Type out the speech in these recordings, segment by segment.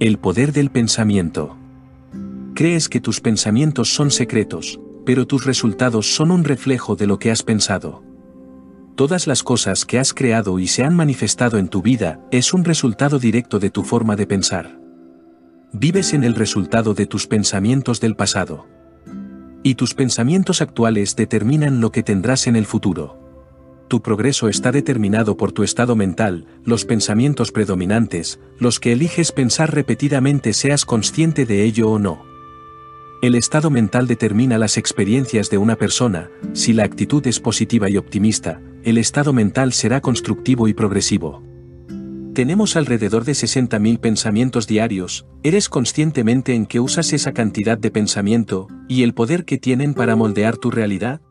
El poder del pensamiento. Crees que tus pensamientos son secretos, pero tus resultados son un reflejo de lo que has pensado. Todas las cosas que has creado y se han manifestado en tu vida es un resultado directo de tu forma de pensar. Vives en el resultado de tus pensamientos del pasado. Y tus pensamientos actuales determinan lo que tendrás en el futuro. Tu progreso está determinado por tu estado mental, los pensamientos predominantes, los que eliges pensar repetidamente seas consciente de ello o no. El estado mental determina las experiencias de una persona, si la actitud es positiva y optimista, el estado mental será constructivo y progresivo. Tenemos alrededor de 60.000 pensamientos diarios, ¿eres conscientemente en que usas esa cantidad de pensamiento, y el poder que tienen para moldear tu realidad?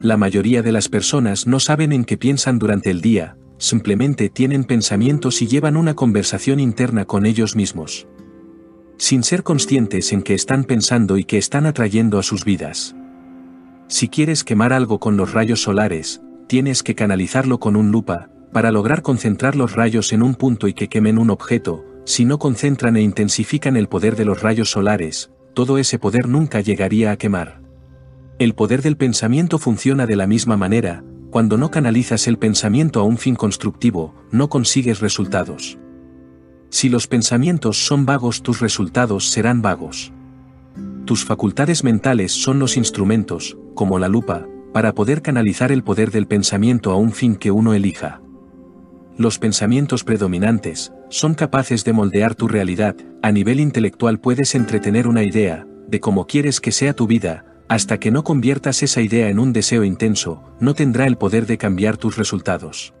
La mayoría de las personas no saben en qué piensan durante el día, simplemente tienen pensamientos y llevan una conversación interna con ellos mismos. Sin ser conscientes en qué están pensando y qué están atrayendo a sus vidas. Si quieres quemar algo con los rayos solares, tienes que canalizarlo con un lupa, para lograr concentrar los rayos en un punto y que quemen un objeto, si no concentran e intensifican el poder de los rayos solares, todo ese poder nunca llegaría a quemar. El poder del pensamiento funciona de la misma manera, cuando no canalizas el pensamiento a un fin constructivo, no consigues resultados. Si los pensamientos son vagos tus resultados serán vagos. Tus facultades mentales son los instrumentos, como la lupa, para poder canalizar el poder del pensamiento a un fin que uno elija los pensamientos predominantes, son capaces de moldear tu realidad, a nivel intelectual puedes entretener una idea, de cómo quieres que sea tu vida, hasta que no conviertas esa idea en un deseo intenso, no tendrá el poder de cambiar tus resultados.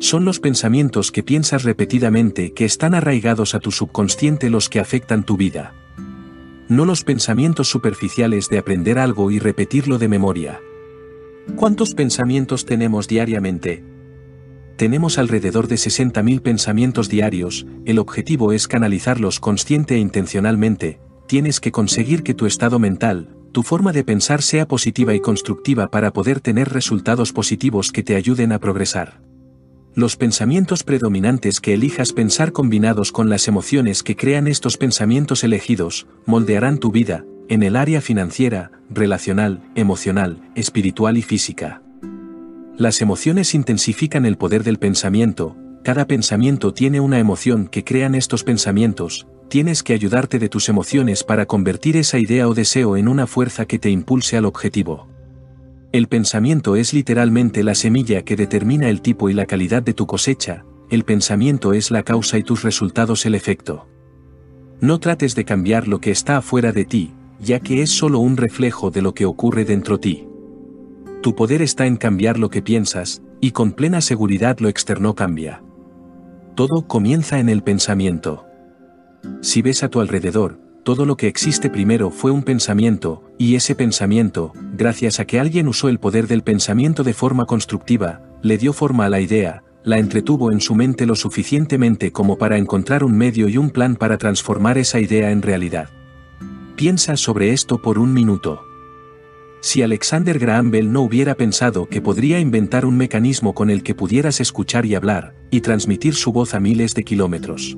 Son los pensamientos que piensas repetidamente que están arraigados a tu subconsciente los que afectan tu vida. No los pensamientos superficiales de aprender algo y repetirlo de memoria. ¿Cuántos pensamientos tenemos diariamente? Tenemos alrededor de 60.000 pensamientos diarios, el objetivo es canalizarlos consciente e intencionalmente, tienes que conseguir que tu estado mental, tu forma de pensar sea positiva y constructiva para poder tener resultados positivos que te ayuden a progresar. Los pensamientos predominantes que elijas pensar combinados con las emociones que crean estos pensamientos elegidos, moldearán tu vida, en el área financiera, relacional, emocional, espiritual y física. Las emociones intensifican el poder del pensamiento, cada pensamiento tiene una emoción que crean estos pensamientos, tienes que ayudarte de tus emociones para convertir esa idea o deseo en una fuerza que te impulse al objetivo. El pensamiento es literalmente la semilla que determina el tipo y la calidad de tu cosecha, el pensamiento es la causa y tus resultados el efecto. No trates de cambiar lo que está afuera de ti, ya que es solo un reflejo de lo que ocurre dentro ti. Tu poder está en cambiar lo que piensas, y con plena seguridad lo externo cambia. Todo comienza en el pensamiento. Si ves a tu alrededor, todo lo que existe primero fue un pensamiento, y ese pensamiento, gracias a que alguien usó el poder del pensamiento de forma constructiva, le dio forma a la idea, la entretuvo en su mente lo suficientemente como para encontrar un medio y un plan para transformar esa idea en realidad. Piensa sobre esto por un minuto. Si Alexander Graham Bell no hubiera pensado que podría inventar un mecanismo con el que pudieras escuchar y hablar, y transmitir su voz a miles de kilómetros.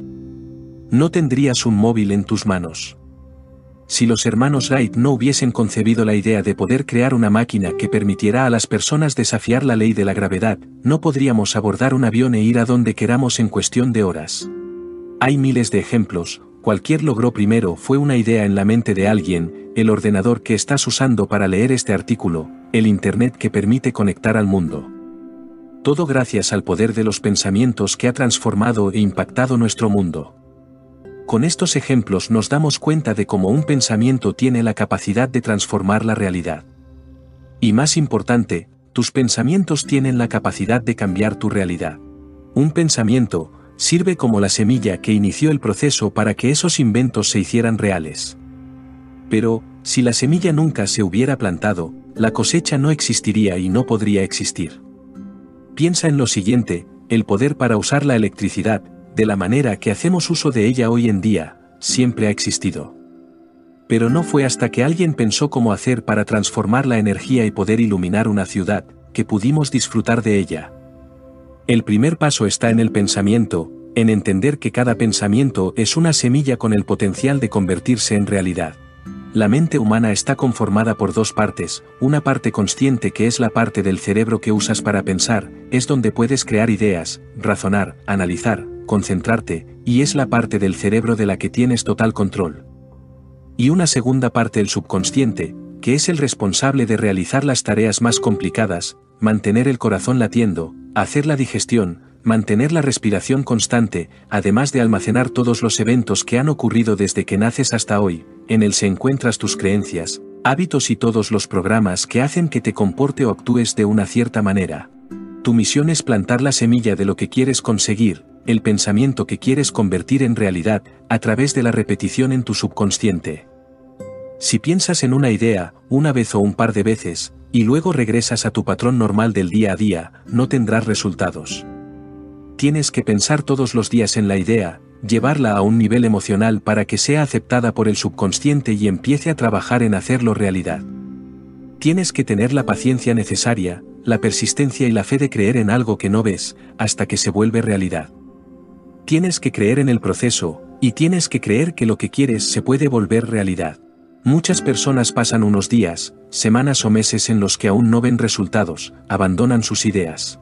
No tendrías un móvil en tus manos. Si los hermanos Wright no hubiesen concebido la idea de poder crear una máquina que permitiera a las personas desafiar la ley de la gravedad, no podríamos abordar un avión e ir a donde queramos en cuestión de horas. Hay miles de ejemplos, cualquier logro primero fue una idea en la mente de alguien, el ordenador que estás usando para leer este artículo, el Internet que permite conectar al mundo. Todo gracias al poder de los pensamientos que ha transformado e impactado nuestro mundo. Con estos ejemplos nos damos cuenta de cómo un pensamiento tiene la capacidad de transformar la realidad. Y más importante, tus pensamientos tienen la capacidad de cambiar tu realidad. Un pensamiento, sirve como la semilla que inició el proceso para que esos inventos se hicieran reales. Pero, si la semilla nunca se hubiera plantado, la cosecha no existiría y no podría existir. Piensa en lo siguiente, el poder para usar la electricidad, de la manera que hacemos uso de ella hoy en día, siempre ha existido. Pero no fue hasta que alguien pensó cómo hacer para transformar la energía y poder iluminar una ciudad, que pudimos disfrutar de ella. El primer paso está en el pensamiento, en entender que cada pensamiento es una semilla con el potencial de convertirse en realidad. La mente humana está conformada por dos partes, una parte consciente que es la parte del cerebro que usas para pensar, es donde puedes crear ideas, razonar, analizar, concentrarte, y es la parte del cerebro de la que tienes total control. Y una segunda parte el subconsciente, que es el responsable de realizar las tareas más complicadas, mantener el corazón latiendo, hacer la digestión, mantener la respiración constante, además de almacenar todos los eventos que han ocurrido desde que naces hasta hoy, en él se encuentras tus creencias, hábitos y todos los programas que hacen que te comporte o actúes de una cierta manera. Tu misión es plantar la semilla de lo que quieres conseguir, el pensamiento que quieres convertir en realidad, a través de la repetición en tu subconsciente. Si piensas en una idea, una vez o un par de veces, y luego regresas a tu patrón normal del día a día, no tendrás resultados. Tienes que pensar todos los días en la idea, llevarla a un nivel emocional para que sea aceptada por el subconsciente y empiece a trabajar en hacerlo realidad. Tienes que tener la paciencia necesaria, la persistencia y la fe de creer en algo que no ves, hasta que se vuelve realidad. Tienes que creer en el proceso, y tienes que creer que lo que quieres se puede volver realidad. Muchas personas pasan unos días, semanas o meses en los que aún no ven resultados, abandonan sus ideas.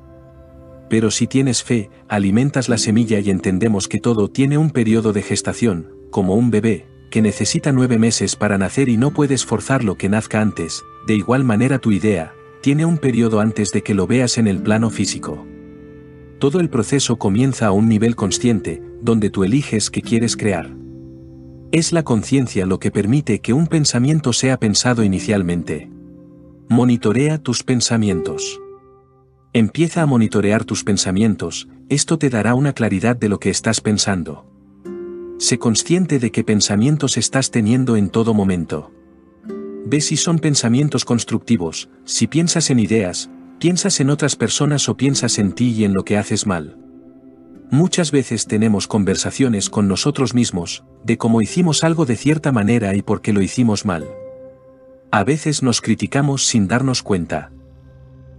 Pero si tienes fe, alimentas la semilla y entendemos que todo tiene un periodo de gestación, como un bebé, que necesita nueve meses para nacer y no puedes forzarlo que nazca antes, de igual manera tu idea, tiene un periodo antes de que lo veas en el plano físico. Todo el proceso comienza a un nivel consciente, donde tú eliges qué quieres crear. Es la conciencia lo que permite que un pensamiento sea pensado inicialmente. Monitorea tus pensamientos. Empieza a monitorear tus pensamientos, esto te dará una claridad de lo que estás pensando. Sé consciente de qué pensamientos estás teniendo en todo momento. Ve si son pensamientos constructivos, si piensas en ideas, piensas en otras personas o piensas en ti y en lo que haces mal. Muchas veces tenemos conversaciones con nosotros mismos, de cómo hicimos algo de cierta manera y por qué lo hicimos mal. A veces nos criticamos sin darnos cuenta.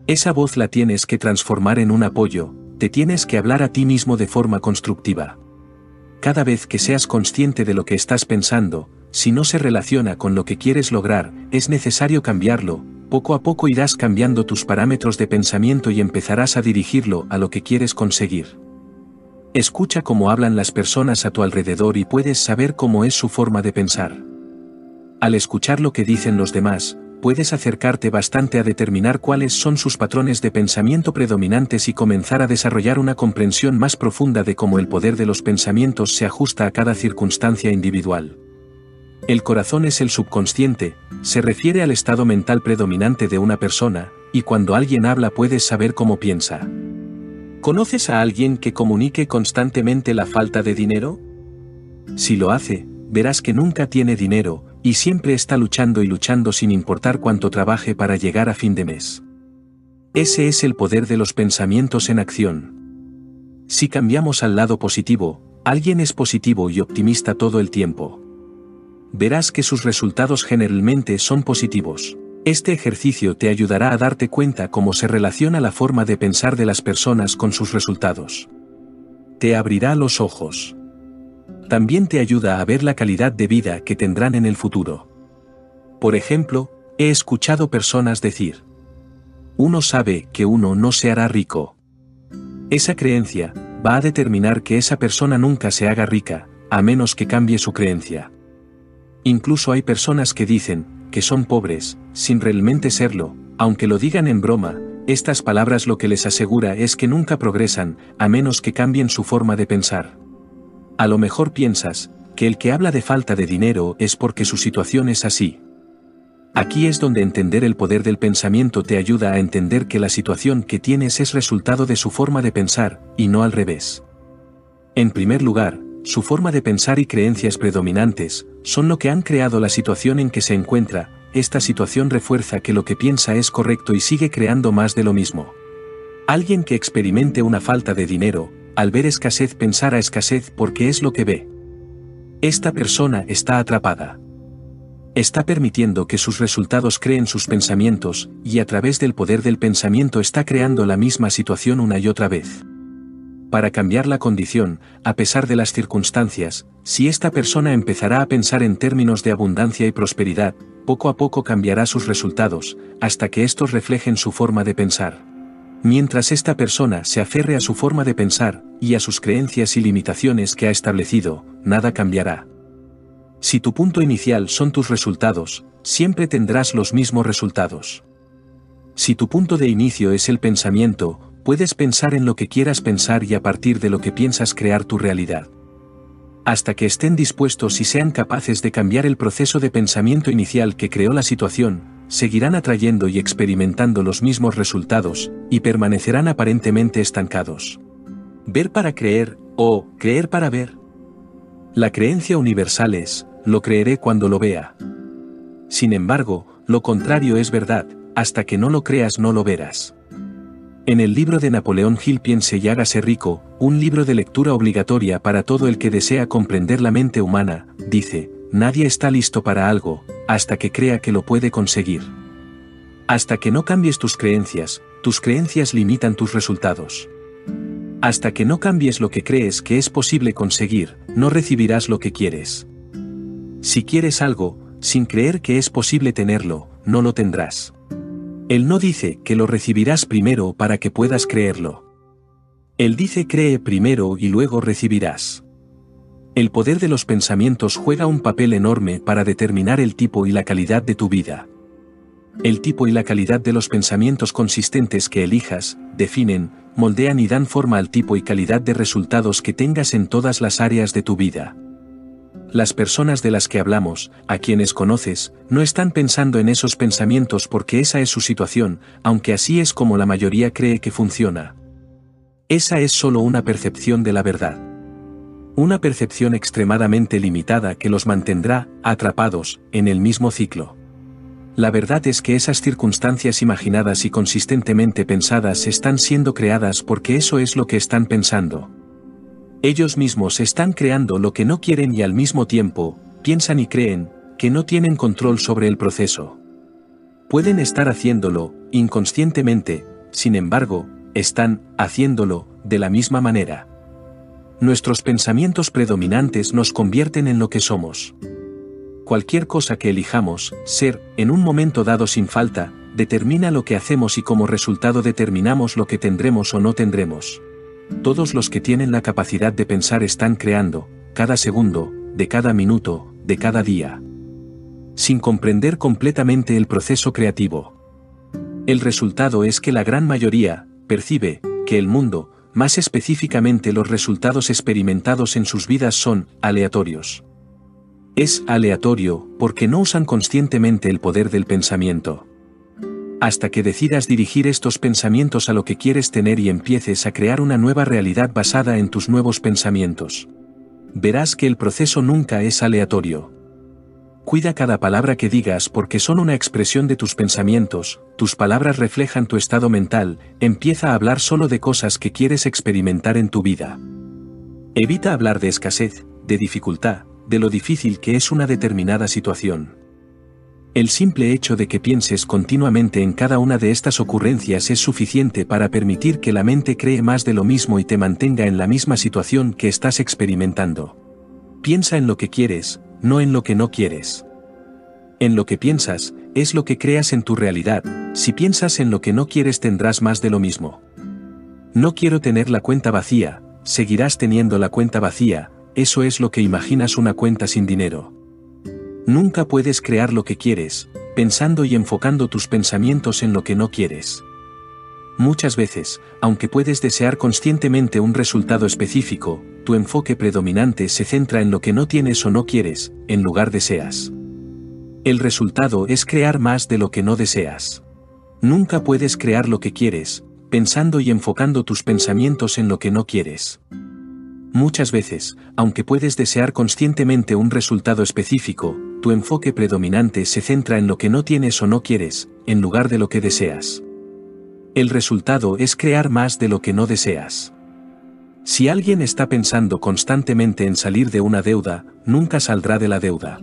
Esa voz la tienes que transformar en un apoyo, te tienes que hablar a ti mismo de forma constructiva. Cada vez que seas consciente de lo que estás pensando, si no se relaciona con lo que quieres lograr, es necesario cambiarlo, poco a poco irás cambiando tus parámetros de pensamiento y empezarás a dirigirlo a lo que quieres conseguir. Escucha cómo hablan las personas a tu alrededor y puedes saber cómo es su forma de pensar. Al escuchar lo que dicen los demás, puedes acercarte bastante a determinar cuáles son sus patrones de pensamiento predominantes y comenzar a desarrollar una comprensión más profunda de cómo el poder de los pensamientos se ajusta a cada circunstancia individual. El corazón es el subconsciente, se refiere al estado mental predominante de una persona, y cuando alguien habla puedes saber cómo piensa. ¿Conoces a alguien que comunique constantemente la falta de dinero? Si lo hace, verás que nunca tiene dinero, y siempre está luchando y luchando sin importar cuánto trabaje para llegar a fin de mes. Ese es el poder de los pensamientos en acción. Si cambiamos al lado positivo, alguien es positivo y optimista todo el tiempo. Verás que sus resultados generalmente son positivos. Este ejercicio te ayudará a darte cuenta cómo se relaciona la forma de pensar de las personas con sus resultados. Te abrirá los ojos también te ayuda a ver la calidad de vida que tendrán en el futuro. Por ejemplo, he escuchado personas decir, uno sabe que uno no se hará rico. Esa creencia va a determinar que esa persona nunca se haga rica, a menos que cambie su creencia. Incluso hay personas que dicen que son pobres, sin realmente serlo, aunque lo digan en broma, estas palabras lo que les asegura es que nunca progresan, a menos que cambien su forma de pensar. A lo mejor piensas, que el que habla de falta de dinero es porque su situación es así. Aquí es donde entender el poder del pensamiento te ayuda a entender que la situación que tienes es resultado de su forma de pensar, y no al revés. En primer lugar, su forma de pensar y creencias predominantes, son lo que han creado la situación en que se encuentra, esta situación refuerza que lo que piensa es correcto y sigue creando más de lo mismo. Alguien que experimente una falta de dinero, al ver escasez pensará escasez porque es lo que ve. Esta persona está atrapada. Está permitiendo que sus resultados creen sus pensamientos, y a través del poder del pensamiento está creando la misma situación una y otra vez. Para cambiar la condición, a pesar de las circunstancias, si esta persona empezará a pensar en términos de abundancia y prosperidad, poco a poco cambiará sus resultados, hasta que estos reflejen su forma de pensar. Mientras esta persona se aferre a su forma de pensar, y a sus creencias y limitaciones que ha establecido, nada cambiará. Si tu punto inicial son tus resultados, siempre tendrás los mismos resultados. Si tu punto de inicio es el pensamiento, puedes pensar en lo que quieras pensar y a partir de lo que piensas crear tu realidad. Hasta que estén dispuestos y sean capaces de cambiar el proceso de pensamiento inicial que creó la situación, seguirán atrayendo y experimentando los mismos resultados, y permanecerán aparentemente estancados. Ver para creer, o creer para ver. La creencia universal es, lo creeré cuando lo vea. Sin embargo, lo contrario es verdad, hasta que no lo creas no lo verás. En el libro de Napoleón Hill Piense y hágase rico, un libro de lectura obligatoria para todo el que desea comprender la mente humana, dice, nadie está listo para algo, hasta que crea que lo puede conseguir. Hasta que no cambies tus creencias, tus creencias limitan tus resultados. Hasta que no cambies lo que crees que es posible conseguir, no recibirás lo que quieres. Si quieres algo, sin creer que es posible tenerlo, no lo tendrás. Él no dice que lo recibirás primero para que puedas creerlo. Él dice cree primero y luego recibirás. El poder de los pensamientos juega un papel enorme para determinar el tipo y la calidad de tu vida. El tipo y la calidad de los pensamientos consistentes que elijas, definen, moldean y dan forma al tipo y calidad de resultados que tengas en todas las áreas de tu vida. Las personas de las que hablamos, a quienes conoces, no están pensando en esos pensamientos porque esa es su situación, aunque así es como la mayoría cree que funciona. Esa es solo una percepción de la verdad. Una percepción extremadamente limitada que los mantendrá, atrapados, en el mismo ciclo. La verdad es que esas circunstancias imaginadas y consistentemente pensadas están siendo creadas porque eso es lo que están pensando. Ellos mismos están creando lo que no quieren y al mismo tiempo, piensan y creen, que no tienen control sobre el proceso. Pueden estar haciéndolo, inconscientemente, sin embargo, están haciéndolo, de la misma manera nuestros pensamientos predominantes nos convierten en lo que somos. Cualquier cosa que elijamos, ser, en un momento dado sin falta, determina lo que hacemos y como resultado determinamos lo que tendremos o no tendremos. Todos los que tienen la capacidad de pensar están creando, cada segundo, de cada minuto, de cada día. Sin comprender completamente el proceso creativo. El resultado es que la gran mayoría, percibe, que el mundo, más específicamente los resultados experimentados en sus vidas son aleatorios. Es aleatorio porque no usan conscientemente el poder del pensamiento. Hasta que decidas dirigir estos pensamientos a lo que quieres tener y empieces a crear una nueva realidad basada en tus nuevos pensamientos. Verás que el proceso nunca es aleatorio. Cuida cada palabra que digas porque son una expresión de tus pensamientos, tus palabras reflejan tu estado mental, empieza a hablar solo de cosas que quieres experimentar en tu vida. Evita hablar de escasez, de dificultad, de lo difícil que es una determinada situación. El simple hecho de que pienses continuamente en cada una de estas ocurrencias es suficiente para permitir que la mente cree más de lo mismo y te mantenga en la misma situación que estás experimentando. Piensa en lo que quieres, no en lo que no quieres. En lo que piensas, es lo que creas en tu realidad, si piensas en lo que no quieres tendrás más de lo mismo. No quiero tener la cuenta vacía, seguirás teniendo la cuenta vacía, eso es lo que imaginas una cuenta sin dinero. Nunca puedes crear lo que quieres, pensando y enfocando tus pensamientos en lo que no quieres. Muchas veces, aunque puedes desear conscientemente un resultado específico, tu enfoque predominante se centra en lo que no tienes o no quieres, en lugar deseas. El resultado es crear más de lo que no deseas. Nunca puedes crear lo que quieres, pensando y enfocando tus pensamientos en lo que no quieres. Muchas veces, aunque puedes desear conscientemente un resultado específico, tu enfoque predominante se centra en lo que no tienes o no quieres, en lugar de lo que deseas. El resultado es crear más de lo que no deseas. Si alguien está pensando constantemente en salir de una deuda, nunca saldrá de la deuda.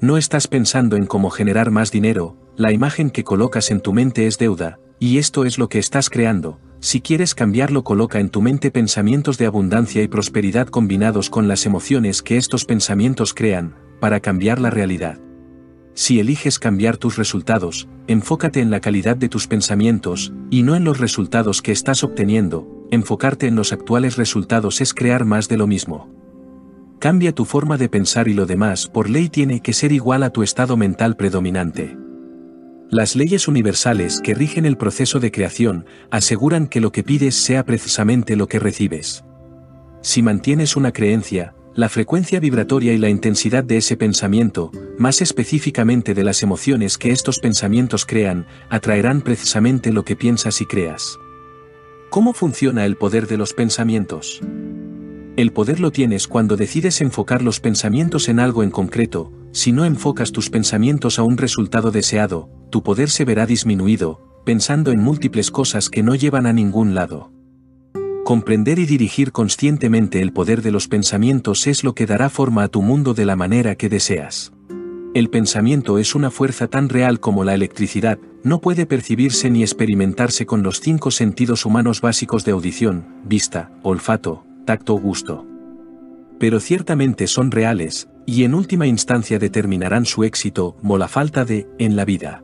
No estás pensando en cómo generar más dinero, la imagen que colocas en tu mente es deuda, y esto es lo que estás creando, si quieres cambiarlo coloca en tu mente pensamientos de abundancia y prosperidad combinados con las emociones que estos pensamientos crean, para cambiar la realidad. Si eliges cambiar tus resultados, enfócate en la calidad de tus pensamientos, y no en los resultados que estás obteniendo, enfocarte en los actuales resultados es crear más de lo mismo. Cambia tu forma de pensar y lo demás por ley tiene que ser igual a tu estado mental predominante. Las leyes universales que rigen el proceso de creación aseguran que lo que pides sea precisamente lo que recibes. Si mantienes una creencia, la frecuencia vibratoria y la intensidad de ese pensamiento, más específicamente de las emociones que estos pensamientos crean, atraerán precisamente lo que piensas y creas. ¿Cómo funciona el poder de los pensamientos? El poder lo tienes cuando decides enfocar los pensamientos en algo en concreto, si no enfocas tus pensamientos a un resultado deseado, tu poder se verá disminuido, pensando en múltiples cosas que no llevan a ningún lado. Comprender y dirigir conscientemente el poder de los pensamientos es lo que dará forma a tu mundo de la manera que deseas. El pensamiento es una fuerza tan real como la electricidad, no puede percibirse ni experimentarse con los cinco sentidos humanos básicos de audición, vista, olfato, tacto o gusto. Pero ciertamente son reales, y en última instancia determinarán su éxito, o la falta de, en la vida.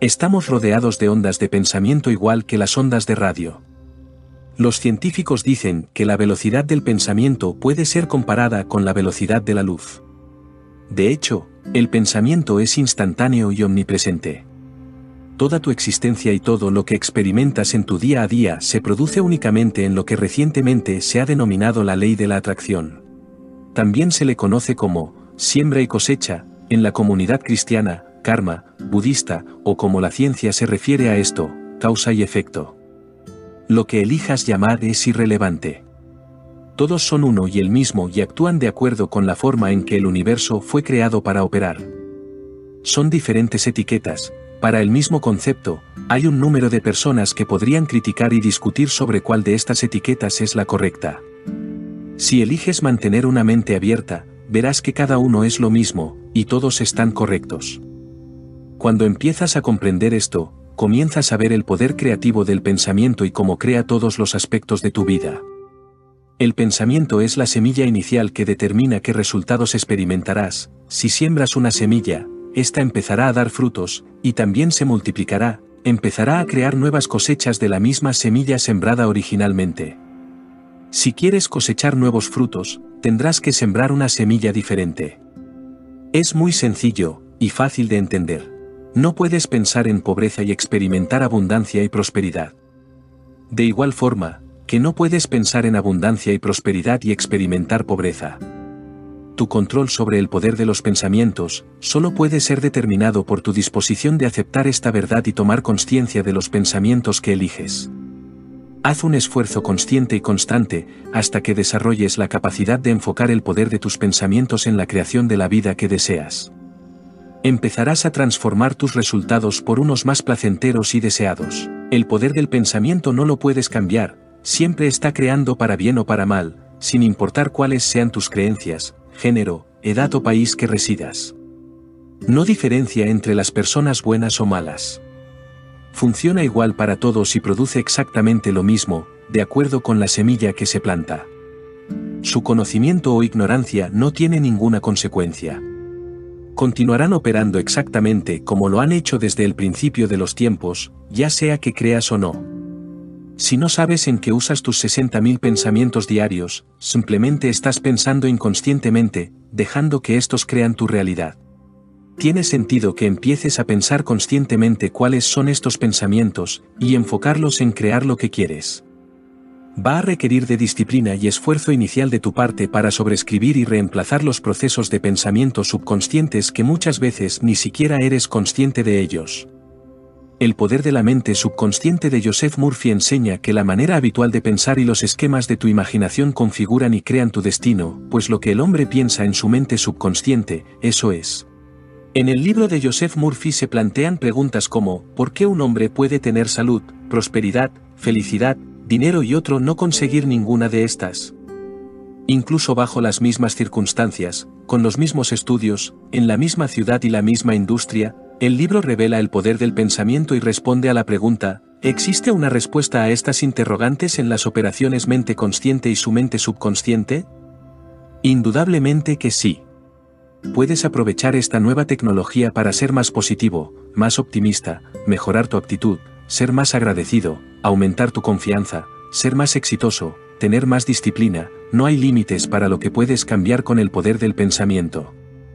Estamos rodeados de ondas de pensamiento igual que las ondas de radio. Los científicos dicen que la velocidad del pensamiento puede ser comparada con la velocidad de la luz. De hecho, el pensamiento es instantáneo y omnipresente toda tu existencia y todo lo que experimentas en tu día a día se produce únicamente en lo que recientemente se ha denominado la ley de la atracción. También se le conoce como siembra y cosecha, en la comunidad cristiana, karma, budista, o como la ciencia se refiere a esto, causa y efecto. Lo que elijas llamar es irrelevante. Todos son uno y el mismo y actúan de acuerdo con la forma en que el universo fue creado para operar. Son diferentes etiquetas, para el mismo concepto, hay un número de personas que podrían criticar y discutir sobre cuál de estas etiquetas es la correcta. Si eliges mantener una mente abierta, verás que cada uno es lo mismo, y todos están correctos. Cuando empiezas a comprender esto, comienzas a ver el poder creativo del pensamiento y cómo crea todos los aspectos de tu vida. El pensamiento es la semilla inicial que determina qué resultados experimentarás, si siembras una semilla, ésta empezará a dar frutos, y también se multiplicará, empezará a crear nuevas cosechas de la misma semilla sembrada originalmente. Si quieres cosechar nuevos frutos, tendrás que sembrar una semilla diferente. Es muy sencillo, y fácil de entender. No puedes pensar en pobreza y experimentar abundancia y prosperidad. De igual forma, que no puedes pensar en abundancia y prosperidad y experimentar pobreza tu control sobre el poder de los pensamientos, solo puede ser determinado por tu disposición de aceptar esta verdad y tomar conciencia de los pensamientos que eliges. Haz un esfuerzo consciente y constante, hasta que desarrolles la capacidad de enfocar el poder de tus pensamientos en la creación de la vida que deseas. Empezarás a transformar tus resultados por unos más placenteros y deseados. El poder del pensamiento no lo puedes cambiar, siempre está creando para bien o para mal, sin importar cuáles sean tus creencias, género, edad o país que residas. No diferencia entre las personas buenas o malas. Funciona igual para todos y produce exactamente lo mismo, de acuerdo con la semilla que se planta. Su conocimiento o ignorancia no tiene ninguna consecuencia. Continuarán operando exactamente como lo han hecho desde el principio de los tiempos, ya sea que creas o no. Si no sabes en qué usas tus 60.000 pensamientos diarios, simplemente estás pensando inconscientemente, dejando que estos crean tu realidad. Tiene sentido que empieces a pensar conscientemente cuáles son estos pensamientos, y enfocarlos en crear lo que quieres. Va a requerir de disciplina y esfuerzo inicial de tu parte para sobreescribir y reemplazar los procesos de pensamiento subconscientes que muchas veces ni siquiera eres consciente de ellos. El poder de la mente subconsciente de Joseph Murphy enseña que la manera habitual de pensar y los esquemas de tu imaginación configuran y crean tu destino, pues lo que el hombre piensa en su mente subconsciente, eso es. En el libro de Joseph Murphy se plantean preguntas como, ¿por qué un hombre puede tener salud, prosperidad, felicidad, dinero y otro no conseguir ninguna de estas? Incluso bajo las mismas circunstancias, con los mismos estudios, en la misma ciudad y la misma industria, el libro revela el poder del pensamiento y responde a la pregunta, ¿Existe una respuesta a estas interrogantes en las operaciones mente consciente y su mente subconsciente? Indudablemente que sí. Puedes aprovechar esta nueva tecnología para ser más positivo, más optimista, mejorar tu actitud, ser más agradecido, aumentar tu confianza, ser más exitoso, tener más disciplina, no hay límites para lo que puedes cambiar con el poder del pensamiento.